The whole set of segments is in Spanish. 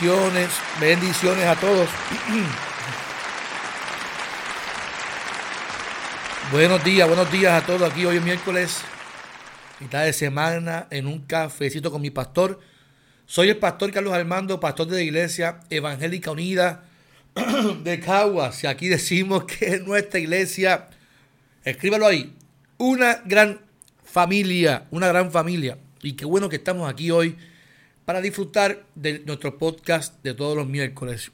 Bendiciones, bendiciones a todos. buenos días, buenos días a todos. Aquí hoy es miércoles, mitad de semana, en un cafecito con mi pastor. Soy el pastor Carlos Armando, pastor de la Iglesia Evangélica Unida de Caguas. Y aquí decimos que es nuestra iglesia, escríbalo ahí, una gran familia, una gran familia. Y qué bueno que estamos aquí hoy para disfrutar de nuestro podcast de todos los miércoles.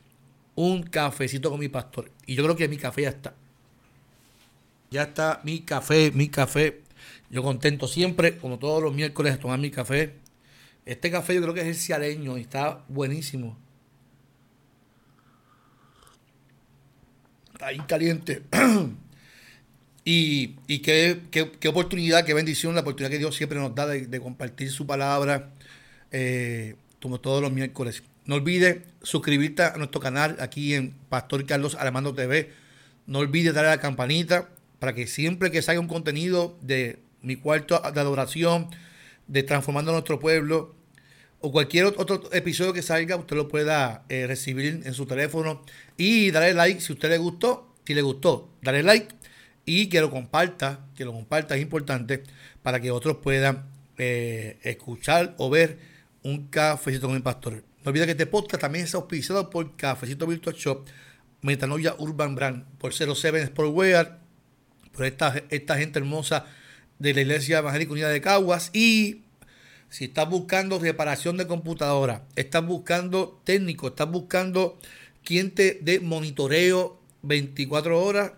Un cafecito con mi pastor. Y yo creo que mi café ya está. Ya está mi café, mi café. Yo contento siempre, como todos los miércoles, a tomar mi café. Este café yo creo que es el cialeño y está buenísimo. Está ahí caliente. y y qué, qué, oportunidad, qué bendición, la oportunidad que Dios siempre nos da de compartir su palabra eh, como todos los miércoles. No olvides suscribirte a nuestro canal aquí en Pastor Carlos Armando TV. No olvides darle a la campanita para que siempre que salga un contenido de mi cuarto de adoración, de Transformando Nuestro Pueblo, o cualquier otro episodio que salga, usted lo pueda eh, recibir en su teléfono y darle like si a usted le gustó. Si le gustó, dale like y que lo comparta, que lo comparta es importante para que otros puedan eh, escuchar o ver un cafecito con el pastor. No olvides que este podcast también es auspiciado por Cafecito Virtual Shop, Metanoia Urban Brand, por 07 Sportwear, por esta, esta gente hermosa de la Iglesia Evangélica Unida de Caguas. Y si estás buscando reparación de computadora, estás buscando técnico, estás buscando quien te dé monitoreo 24 horas,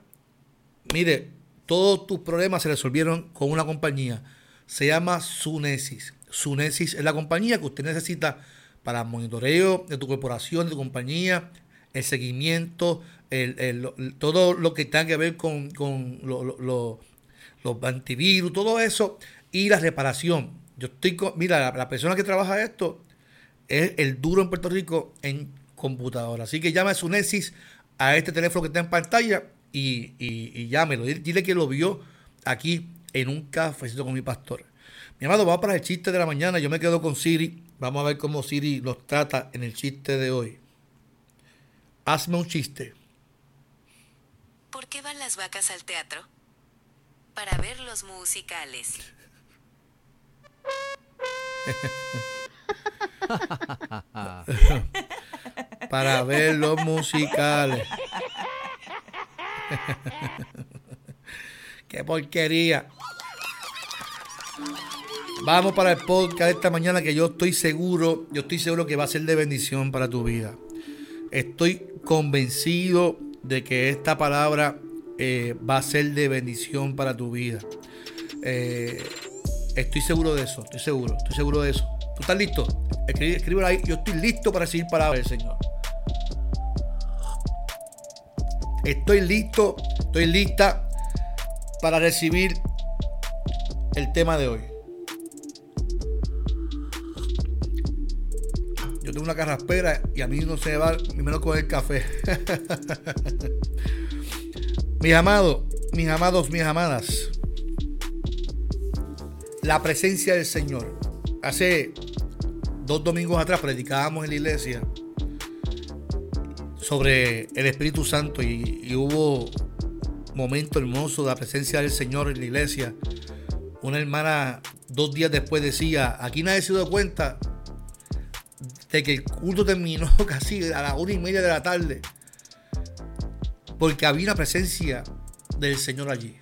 mire, todos tus problemas se resolvieron con una compañía. Se llama Sunesis. Sunesis es la compañía que usted necesita para monitoreo de tu corporación, de tu compañía, el seguimiento, todo lo que tenga que ver con, los antivirus, todo eso, y la reparación. Yo estoy mira, la, persona que trabaja esto es el duro en Puerto Rico en computadora. Así que llame a Sunesis a este teléfono que está en pantalla y, y, y llámelo. Dile que lo vio aquí en un cafecito con mi pastor. Mi amado, vamos para el chiste de la mañana. Yo me quedo con Siri. Vamos a ver cómo Siri los trata en el chiste de hoy. Hazme un chiste. ¿Por qué van las vacas al teatro? Para ver los musicales. Para ver los musicales. Qué porquería. Vamos para el podcast de esta mañana que yo estoy seguro, yo estoy seguro que va a ser de bendición para tu vida. Estoy convencido de que esta palabra eh, va a ser de bendición para tu vida. Eh, estoy seguro de eso, estoy seguro, estoy seguro de eso. ¿Tú estás listo? Escribe, ahí, yo estoy listo para recibir palabras del Señor. Estoy listo, estoy lista para recibir el tema de hoy. Una carraspera y a mí no se va ni menos con el café. mis amados, mis amados, mis amadas. La presencia del Señor. Hace dos domingos atrás predicábamos en la iglesia sobre el Espíritu Santo y, y hubo momento hermoso de la presencia del Señor en la iglesia. Una hermana dos días después decía, aquí nadie se dio cuenta de que el culto terminó casi a las una y media de la tarde. Porque había una presencia del Señor allí.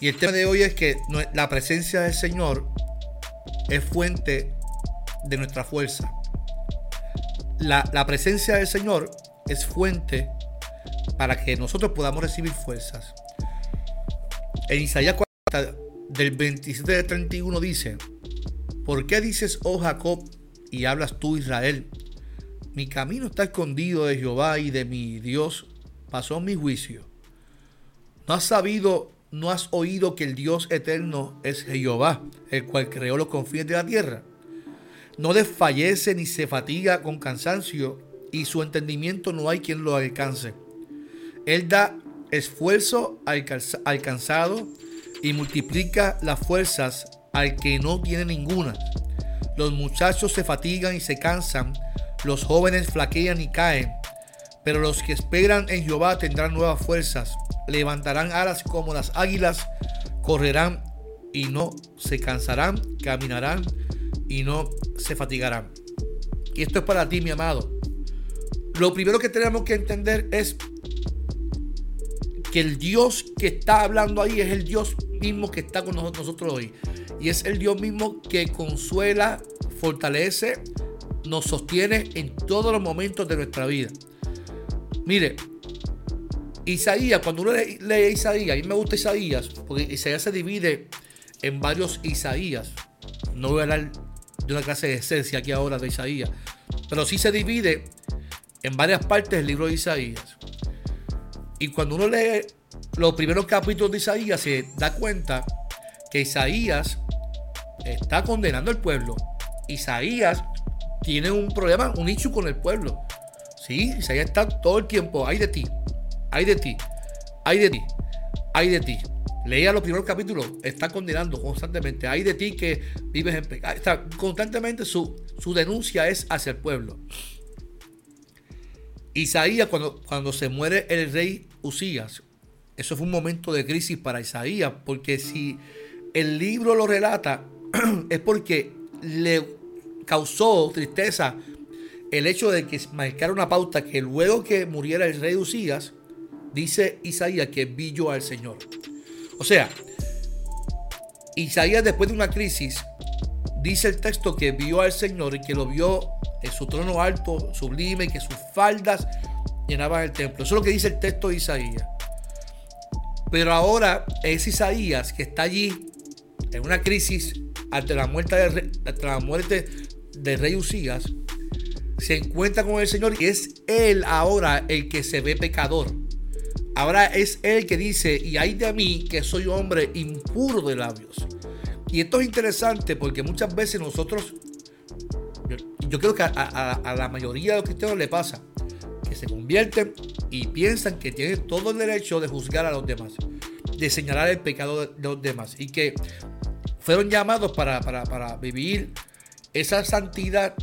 Y el tema de hoy es que la presencia del Señor es fuente de nuestra fuerza. La, la presencia del Señor es fuente para que nosotros podamos recibir fuerzas. En Isaías 40, del 27 al 31 dice, ¿por qué dices, oh Jacob, y hablas tú Israel, mi camino está escondido de Jehová y de mi Dios pasó mi juicio. No has sabido, no has oído que el Dios eterno es Jehová, el cual creó los confines de la tierra. No desfallece ni se fatiga con cansancio, y su entendimiento no hay quien lo alcance. Él da esfuerzo al cansado y multiplica las fuerzas al que no tiene ninguna. Los muchachos se fatigan y se cansan, los jóvenes flaquean y caen, pero los que esperan en Jehová tendrán nuevas fuerzas, levantarán alas como las águilas, correrán y no se cansarán, caminarán y no se fatigarán. Y esto es para ti, mi amado. Lo primero que tenemos que entender es que el Dios que está hablando ahí es el Dios mismo que está con nosotros hoy. Y es el Dios mismo que consuela, fortalece, nos sostiene en todos los momentos de nuestra vida. Mire, Isaías, cuando uno lee, Isaías, a mí me gusta Isaías, porque Isaías se divide en varios Isaías. No voy a hablar de una clase de esencia aquí ahora de Isaías, pero sí se divide en varias partes del libro de Isaías. Y cuando uno lee los primeros capítulos de Isaías, se da cuenta que Isaías está condenando al pueblo. Isaías tiene un problema, un issue con el pueblo. Sí, Isaías está todo el tiempo, ay de ti, ay de ti, ay de ti, ay de ti. Leía los primeros capítulos, está condenando constantemente, ay de ti que vives en pecado. Está, constantemente su, su denuncia es hacia el pueblo. Isaías, cuando, cuando se muere el rey Usías, eso fue un momento de crisis para Isaías, porque si el libro lo relata, es porque le causó tristeza el hecho de que marcara una pauta que luego que muriera el rey Usías, dice Isaías que vio al Señor. O sea, Isaías después de una crisis, dice el texto que vio al Señor y que lo vio en su trono alto, sublime, y que sus faldas llenaban el templo. Eso es lo que dice el texto de Isaías. Pero ahora es Isaías que está allí en una crisis ante la muerte de, la muerte del rey Usías. Se encuentra con el Señor y es él ahora el que se ve pecador. Ahora es él que dice, y hay de mí que soy hombre impuro de labios. Y esto es interesante porque muchas veces nosotros, yo, creo que a, a la mayoría de los cristianos le pasa, que se convierten y piensan que tienen todo el derecho de juzgar a los demás, de señalar el pecado de los demás y que fueron llamados para, vivir esa santidad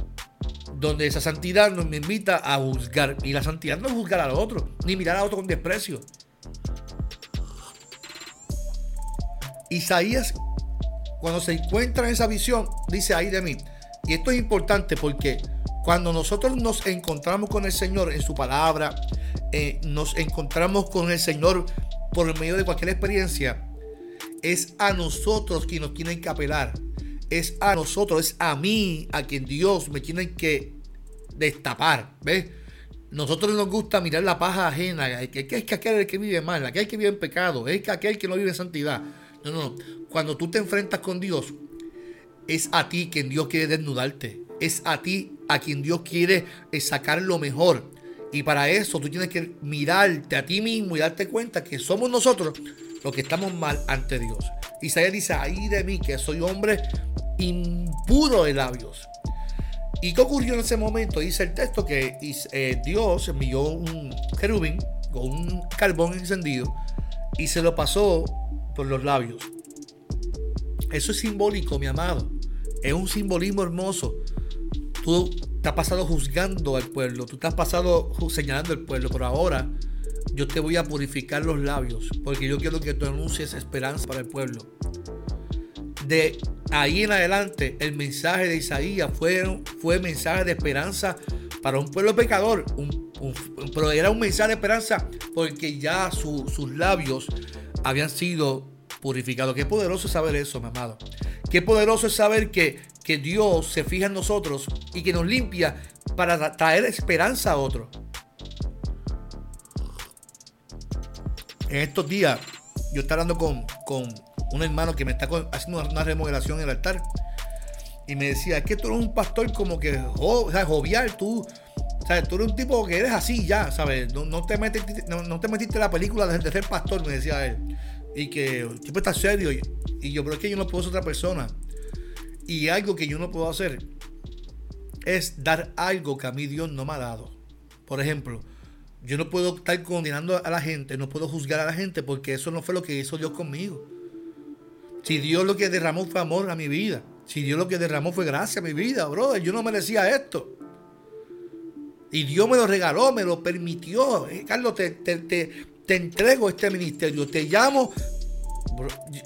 donde esa santidad nos invita a juzgar. Y la santidad no es juzgar al otro, ni mirar a otro con desprecio. Isaías, cuando se encuentra en esa visión, dice ahí de mí. Y esto es importante porque cuando nosotros nos encontramos con el Señor en su palabra, eh, nos encontramos con el Señor por medio de cualquier experiencia, es a nosotros quien nos tienen que apelar. Es a nosotros, es a mí a quien Dios me tiene que destapar. ¿Ves? Nosotros nos gusta mirar la paja ajena. Que, es que aquel que vive mal, aquel que vive en pecado, es que aquel que no vive en santidad. No, no, no. Cuando tú te enfrentas con Dios, es a ti quien Dios quiere desnudarte. Es a ti a quien Dios quiere sacar lo mejor. Y para eso tú tienes que mirarte a ti mismo y darte cuenta que somos nosotros los que estamos mal ante Dios. Isaías dice, ahí de mí que soy hombre impuro de labios. ¿Y qué ocurrió en ese momento? Dice el texto que eh, Dios envió un querubín con un carbón encendido y se lo pasó por los labios. Eso es simbólico, mi amado. Es un simbolismo hermoso. Tú has pasado juzgando al pueblo, tú te has pasado señalando al pueblo, pero ahora yo te voy a purificar los labios, porque yo quiero que tú anuncies esperanza para el pueblo. De ahí en adelante, el mensaje de Isaías fue, fue mensaje de esperanza para un pueblo pecador, pero era un mensaje de esperanza porque ya sus labios habían sido purificados. Qué poderoso es saber eso, mi amado. Qué poderoso es saber que, que Dios se fija en nosotros y que nos limpia para traer esperanza a otros. En estos días, yo estaba hablando con, con un hermano que me está haciendo una remodelación en el altar. Y me decía, es que tú eres un pastor como que jovial, tú, ¿Sabes? Tú eres un tipo que eres así ya, ¿sabes? No, no te, metiste, no, te metiste la película de, de, ser pastor, me decía él. Y que el tipo está serio. Y, y yo, pero es que yo no puedo ser otra persona. Y algo que yo no puedo hacer es dar algo que a mí Dios no me ha dado. Por ejemplo, yo no puedo estar condenando a la gente, no puedo juzgar a la gente porque eso no fue lo que hizo Dios conmigo. Si Dios lo que derramó fue amor a mi vida, si Dios lo que derramó fue gracia a mi vida, brother, yo no merecía esto. Y Dios me lo regaló, me lo permitió. Eh, Carlos, te, te, te, entrego este ministerio, te llamo.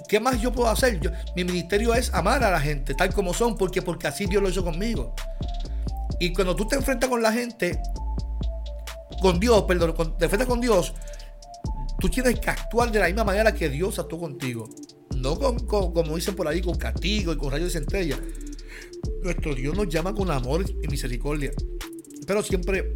¿Qué más yo puedo hacer? mi ministerio es amar a la gente tal como son, porque, porque así Dios lo hizo conmigo. Y cuando tú te enfrentas con la gente, con Dios, perdón, te enfrentas con Dios, tú tienes que actuar de la misma manera que Dios actuó contigo. No con, como dicen por ahí, con castigo y con rayos de centella. Nuestro Dios nos llama con amor y misericordia. Pero siempre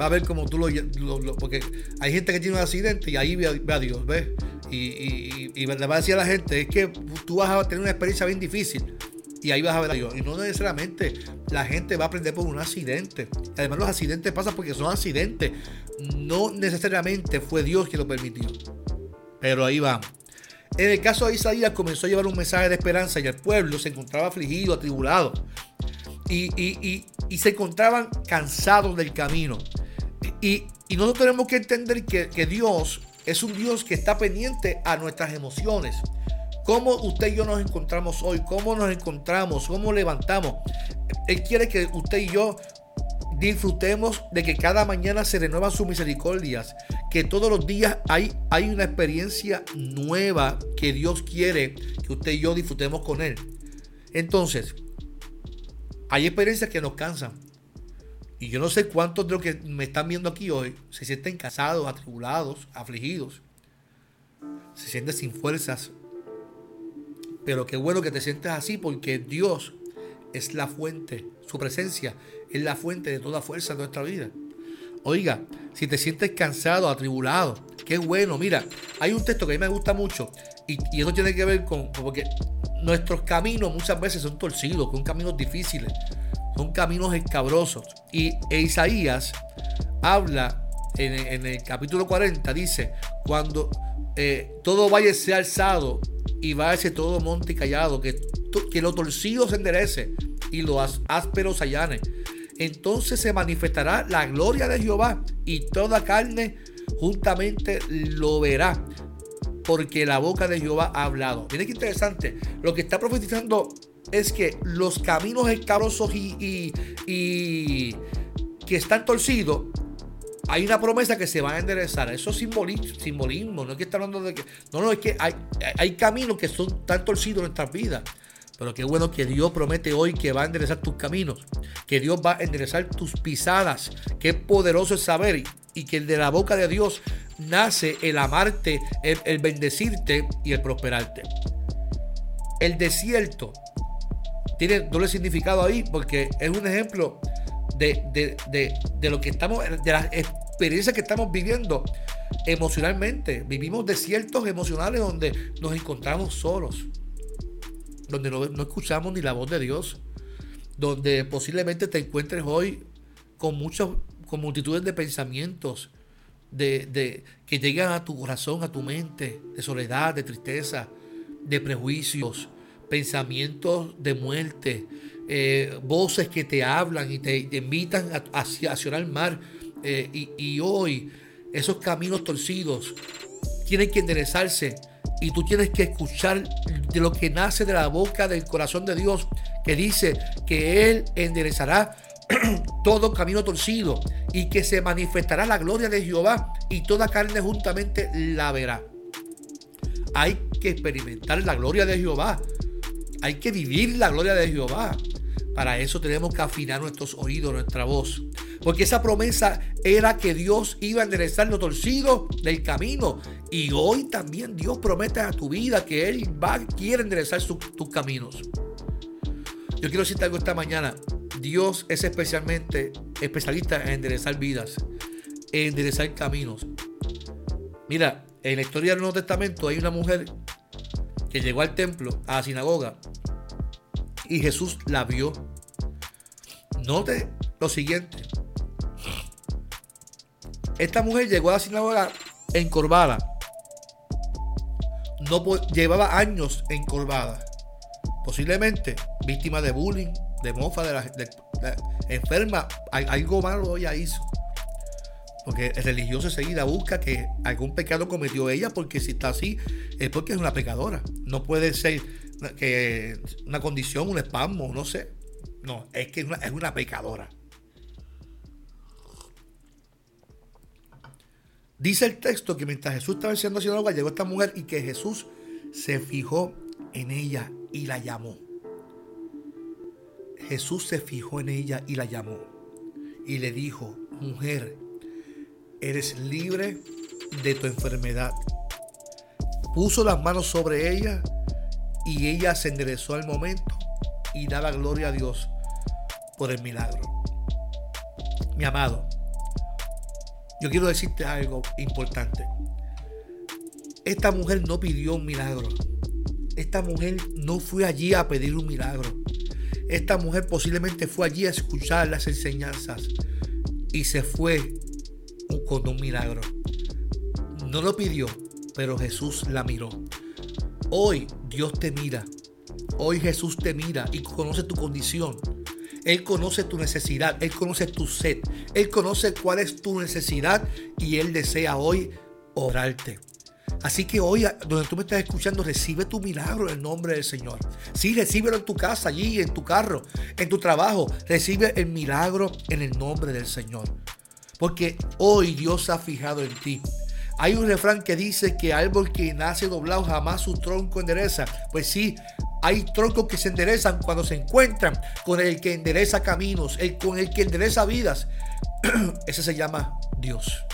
va a ver como tú lo, Porque hay gente que tiene un accidente y ahí ve a, Dios, ¿ves? Y, y, le va a decir a la gente, es que tú vas a tener una experiencia bien difícil y ahí vas a ver a Dios. Y no necesariamente la gente va a aprender por un accidente. Además, los accidentes pasan porque son accidentes. No necesariamente fue Dios quien lo permitió. Pero ahí vamos. En el caso de Isaías comenzó a llevar un mensaje de esperanza y el pueblo se encontraba afligido, atribulado. Y, se encontraban cansados del camino. Y, nosotros tenemos que entender que Dios es un Dios que está pendiente a nuestras emociones. Cómo usted y yo nos encontramos hoy, cómo nos encontramos, cómo levantamos. Él quiere que usted y yo disfrutemos de que cada mañana se renuevan sus misericordias, que todos los días hay, hay una experiencia nueva que Dios quiere que usted y yo disfrutemos con Él. Entonces, hay experiencias que nos cansan. Y yo no sé cuántos de los que me están viendo aquí hoy se sienten casados, atribulados, afligidos. Se sienten sin fuerzas, pero qué bueno que te sientes así porque Dios es la fuente, su presencia es la fuente de toda fuerza de nuestra vida. Oiga, si te sientes cansado, atribulado, qué bueno. Mira, hay un texto que a mí me gusta mucho y, eso tiene que ver con, porque nuestros caminos muchas veces son torcidos, son caminos difíciles, son caminos escabrosos. Y Isaías habla en, el capítulo 40, dice, cuando eh, todo valle sea alzado y va ese todo monte callado, que, que lo torcido se enderece y lo ásperos allane. Entonces se manifestará la gloria de Jehová y toda carne juntamente lo verá, porque la boca de Jehová ha hablado. Miren qué interesante. Lo que está profetizando es que los caminos escabrosos y, y que están torcidos hay una promesa que se va a enderezar. Eso es simbolismo, No es que está hablando de que. No, no, es que hay, hay caminos que son tan torcidos en nuestras vidas. Pero qué bueno que Dios promete hoy que va a enderezar tus caminos. Que Dios va a enderezar tus pisadas. Qué poderoso es saber. Y que de la boca de Dios nace el amarte, el, bendecirte y el prosperarte. El desierto tiene doble significado ahí porque es un ejemplo de, lo que estamos, de las experiencias que estamos viviendo emocionalmente. Vivimos desiertos emocionales donde nos encontramos solos, donde no, escuchamos ni la voz de Dios, donde posiblemente te encuentres hoy con muchos, con multitudes de pensamientos de, de, que llegan a tu corazón, a tu mente, de soledad, de tristeza, de prejuicios, pensamientos de muerte, eh, voces que te hablan y te, invitan hacia, hacia el mar. Eh, y, hoy esos caminos torcidos tienen que enderezarse y tú tienes que escuchar de lo que nace de la boca del corazón de Dios, que dice que Él enderezará todo camino torcido y que se manifestará la gloria de Jehová y toda carne juntamente la verá. Hay que experimentar la gloria de Jehová. Hay que vivir la gloria de Jehová. Para eso tenemos que afinar nuestros oídos, nuestra voz. Porque esa promesa era que Dios iba a enderezar lo torcido del camino. Y hoy también Dios promete a tu vida que Él va, quiere enderezar tus caminos. Yo quiero decirte algo esta mañana. Dios es especialmente especialista en enderezar vidas, en enderezar caminos. Mira, en la historia del Nuevo Testamento hay una mujer que llegó al templo, a la sinagoga, y Jesús la vio. Note lo siguiente. Esta mujer llegó a la sinagoga encorvada. No llevaba años encorvada. Posiblemente víctima de bullying, de mofa, de la, enferma. Algo malo ella hizo. Porque el religioso enseguida busca que algún pecado cometió ella, porque si está así, es porque es una pecadora. No puede ser que una condición, un espasmo, no sé. No, es que es una, pecadora. Dice el texto que mientras Jesús estaba haciendo agua, llegó esta mujer y que Jesús se fijó en ella y la llamó. Jesús se fijó en ella y la llamó. Y le dijo, mujer, eres libre de tu enfermedad. Puso las manos sobre ella y ella se enderezó al momento y daba gloria a Dios por el milagro. Mi amado, yo quiero decirte algo importante. Esta mujer no pidió un milagro. Esta mujer no fue allí a pedir un milagro. Esta mujer posiblemente fue allí a escuchar las enseñanzas y se fue con un milagro. No lo pidió, pero Jesús la miró. Hoy Dios te mira. Hoy Jesús te mira y conoce tu condición. Él conoce tu necesidad, Él conoce tu sed, Él conoce cuál es tu necesidad y Él desea hoy orarte. Así que hoy, donde tú me estás escuchando, recibe tu milagro en el nombre del Señor. Sí, recíbelo en tu casa, allí, en tu carro, en tu trabajo. Recibe el milagro en el nombre del Señor. Porque hoy Dios ha fijado en ti. Hay un refrán que dice que árbol que nace doblado jamás su tronco endereza. Pues sí, hay troncos que se enderezan cuando se encuentran con el que endereza caminos, el, con el que endereza vidas. Ese se llama Dios.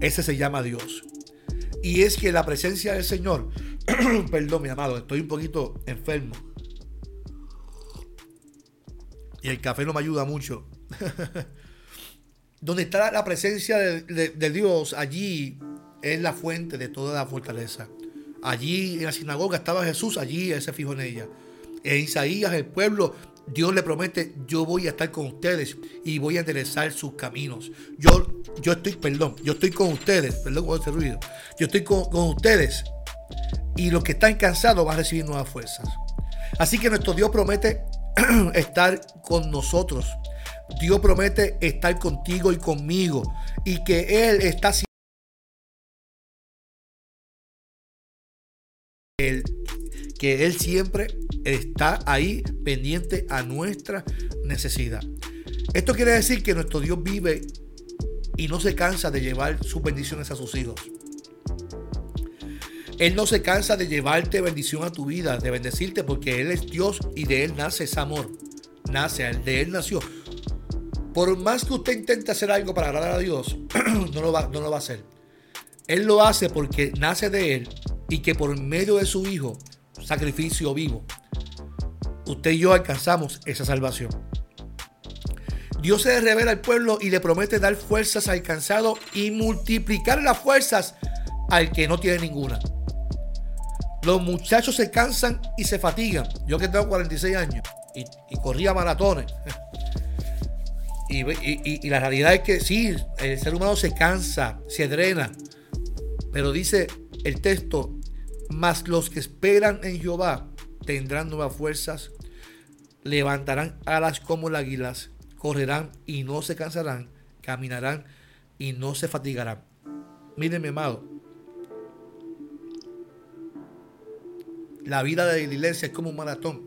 Ese se llama Dios. Y es que la presencia del Señor, perdón mi amado, estoy un poquito enfermo. Y el café no me ayuda mucho. Donde está la presencia de, Dios, allí es la fuente de toda la fortaleza. Allí en la sinagoga estaba Jesús, allí se fijó en ella. En Isaías, el pueblo, Dios le promete, yo voy a estar con ustedes y voy a enderezar sus caminos. Yo, yo estoy, perdón, yo estoy con ustedes, perdón por ese ruido. Yo estoy con, con ustedes y los que están cansados van a recibir nuevas fuerzas. Así que nuestro Dios promete estar con nosotros. Dios promete estar contigo y conmigo y que Él está que Él siempre está ahí pendiente a nuestra necesidad. Esto quiere decir que nuestro Dios vive y no se cansa de llevar sus bendiciones a sus hijos. Él no se cansa de llevarte bendición a tu vida, de bendecirte, porque Él es Dios y de Él nace ese amor. Nace, de Él nació. Por más que usted intente hacer algo para agradar a Dios, no lo, va, no lo va a hacer. Él lo hace porque nace de Él y que por medio de su Hijo, sacrificio vivo, usted y yo alcanzamos esa salvación. Dios se revela al pueblo y le promete dar fuerzas al cansado y multiplicar las fuerzas al que no tiene ninguna. Los muchachos se cansan y se fatigan. Yo que tengo 46 años y, y corría maratones. Y, la realidad es que sí, el ser humano se cansa, se drena. Pero dice el texto, mas los que esperan en Jehová tendrán nuevas fuerzas, levantarán alas como las águilas, correrán y no se cansarán, caminarán y no se fatigarán. Miren, mi amado, la vida de la iglesia es como un maratón.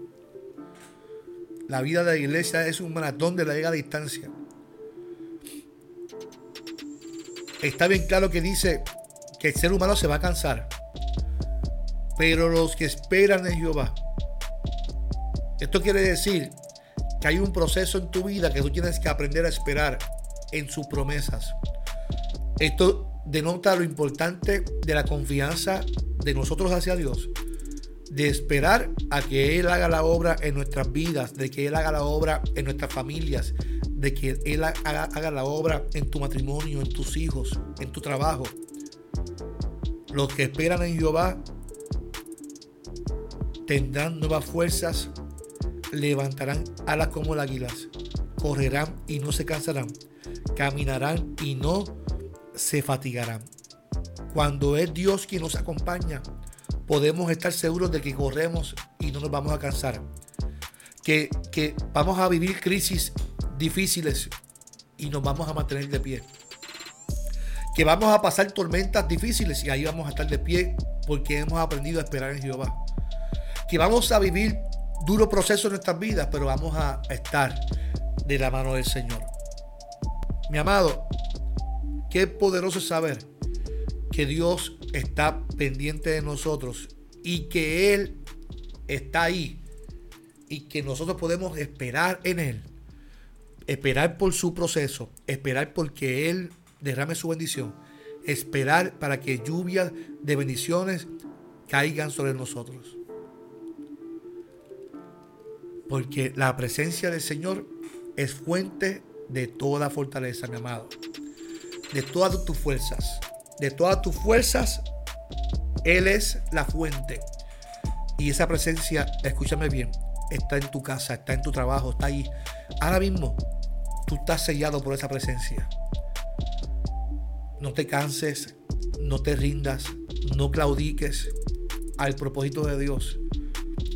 La vida de la iglesia es un maratón de larga distancia. Está bien claro que dice que el ser humano se va a cansar. Pero los que esperan en Jehová. Esto quiere decir que hay un proceso en tu vida que tú tienes que aprender a esperar en sus promesas. Esto denota lo importante de la confianza de nosotros hacia Dios de esperar a que Él haga la obra en nuestras vidas, de que Él haga la obra en nuestras familias, de que Él haga, la obra en tu matrimonio, en tus hijos, en tu trabajo. Los que esperan en Jehová tendrán nuevas fuerzas, levantarán alas como las águilas, correrán y no se cansarán, caminarán y no se fatigarán. Cuando es Dios quien nos acompaña, podemos estar seguros de que corremos y no nos vamos a cansar. Que, que vamos a vivir crisis difíciles y nos vamos a mantener de pie. Que vamos a pasar tormentas difíciles y ahí vamos a estar de pie porque hemos aprendido a esperar en Jehová. Que vamos a vivir duros procesos en nuestras vidas, pero vamos a estar de la mano del Señor. Mi amado, qué poderoso saber que Dios está pendiente de nosotros y que Él está ahí y que nosotros podemos esperar en Él, esperar por su proceso, esperar porque Él derrame su bendición, esperar para que lluvias de bendiciones caigan sobre nosotros. Porque la presencia del Señor es fuente de toda fortaleza, mi amado. De todas tus fuerzas. De todas tus fuerzas, Él es la fuente. Y esa presencia, escúchame bien, está en tu casa, está en tu trabajo, está ahí. Ahora mismo, tú estás sellado por esa presencia. No te canses, no te rindas, no claudiques al propósito de Dios.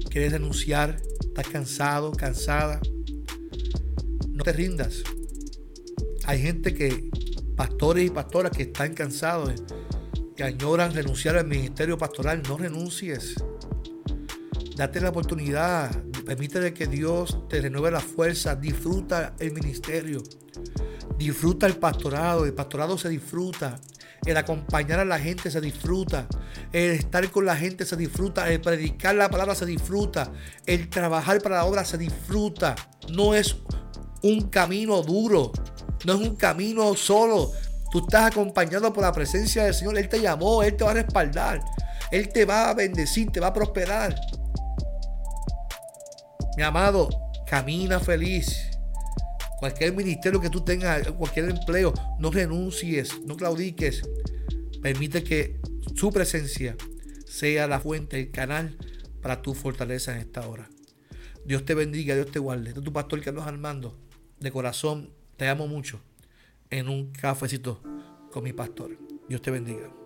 ¿Quieres denunciar? ¿Estás cansado, cansada? No te rindas. Hay gente que, pastores y pastoras que están cansados, que añoran renunciar al ministerio pastoral. No renuncies. Date la oportunidad. Permítele que Dios te renueve la fuerza. Disfruta el ministerio. Disfruta el pastorado, el pastorado se disfruta, el acompañar a la gente se disfruta, el estar con la gente se disfruta, el predicar la palabra se disfruta, el trabajar para la obra se disfruta. No es un camino duro, no es un camino solo. Tú estás acompañado por la presencia del Señor. Él te llamó, Él te va a respaldar, Él te va a bendecir, te va a prosperar. Mi amado, camina feliz cualquier ministerio que tú tengas, cualquier empleo, no renuncies, no claudiques. Permite que su presencia sea la fuente, el canal para tu fortaleza en esta hora. Dios te bendiga, Dios te guarde. Este es tu pastor Carlos Armando. De corazón, te amo mucho. En un cafecito con mi pastor. Dios te bendiga.